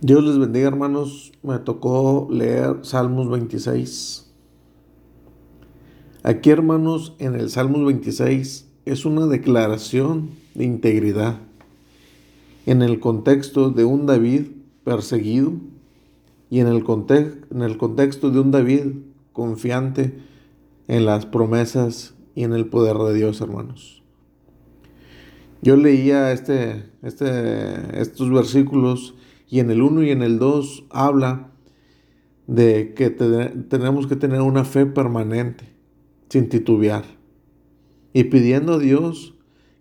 Dios les bendiga hermanos, me tocó leer Salmos 26. Aquí hermanos, en el Salmos 26 es una declaración de integridad en el contexto de un David perseguido y en el, en el contexto de un David confiante en las promesas y en el poder de Dios hermanos. Yo leía este, este, estos versículos y en el 1 y en el 2 habla de que tenemos que tener una fe permanente, sin titubear, y pidiendo a Dios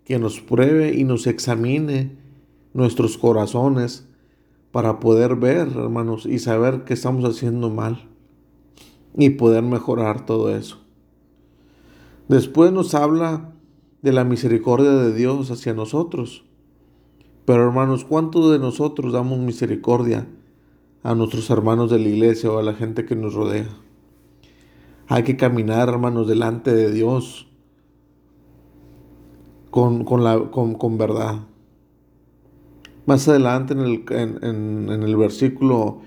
que nos pruebe y nos examine nuestros corazones para poder ver, hermanos, y saber que estamos haciendo mal y poder mejorar todo eso. Después nos habla de la misericordia de Dios hacia nosotros pero hermanos, ¿cuántos de nosotros damos misericordia a nuestros hermanos de la iglesia o a la gente que nos rodea? Hay que caminar, hermanos, delante de Dios con, la, con, verdad. Más adelante en el, en el versículo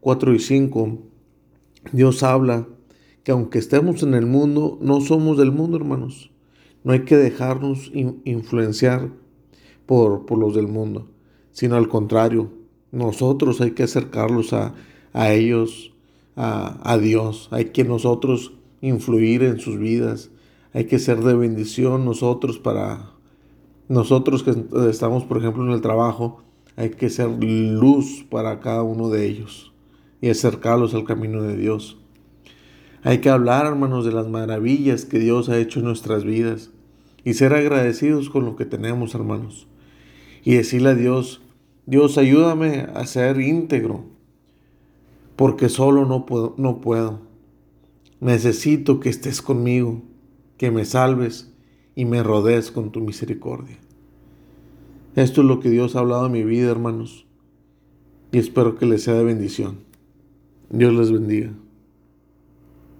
4 y 5, Dios habla que aunque estemos en el mundo, no somos del mundo, hermanos. No hay que dejarnos influenciar por, los del mundo, sino al contrario, nosotros hay que acercarlos a, ellos, a, a, Dios, hay que nosotros influir en sus vidas, hay que ser de bendición nosotros para nosotros que estamos, por ejemplo, en el trabajo, hay que ser luz para cada uno de ellos y acercarlos al camino de Dios. Hay que hablar, hermanos, de las maravillas que Dios ha hecho en nuestras vidas y ser agradecidos con lo que tenemos, hermanos y decirle a Dios, Dios ayúdame a ser íntegro, porque solo no puedo, no puedo. Necesito que estés conmigo, que me salves y me rodees con tu misericordia. Esto es lo que Dios ha hablado en mi vida, hermanos, y espero que les sea de bendición. Dios les bendiga.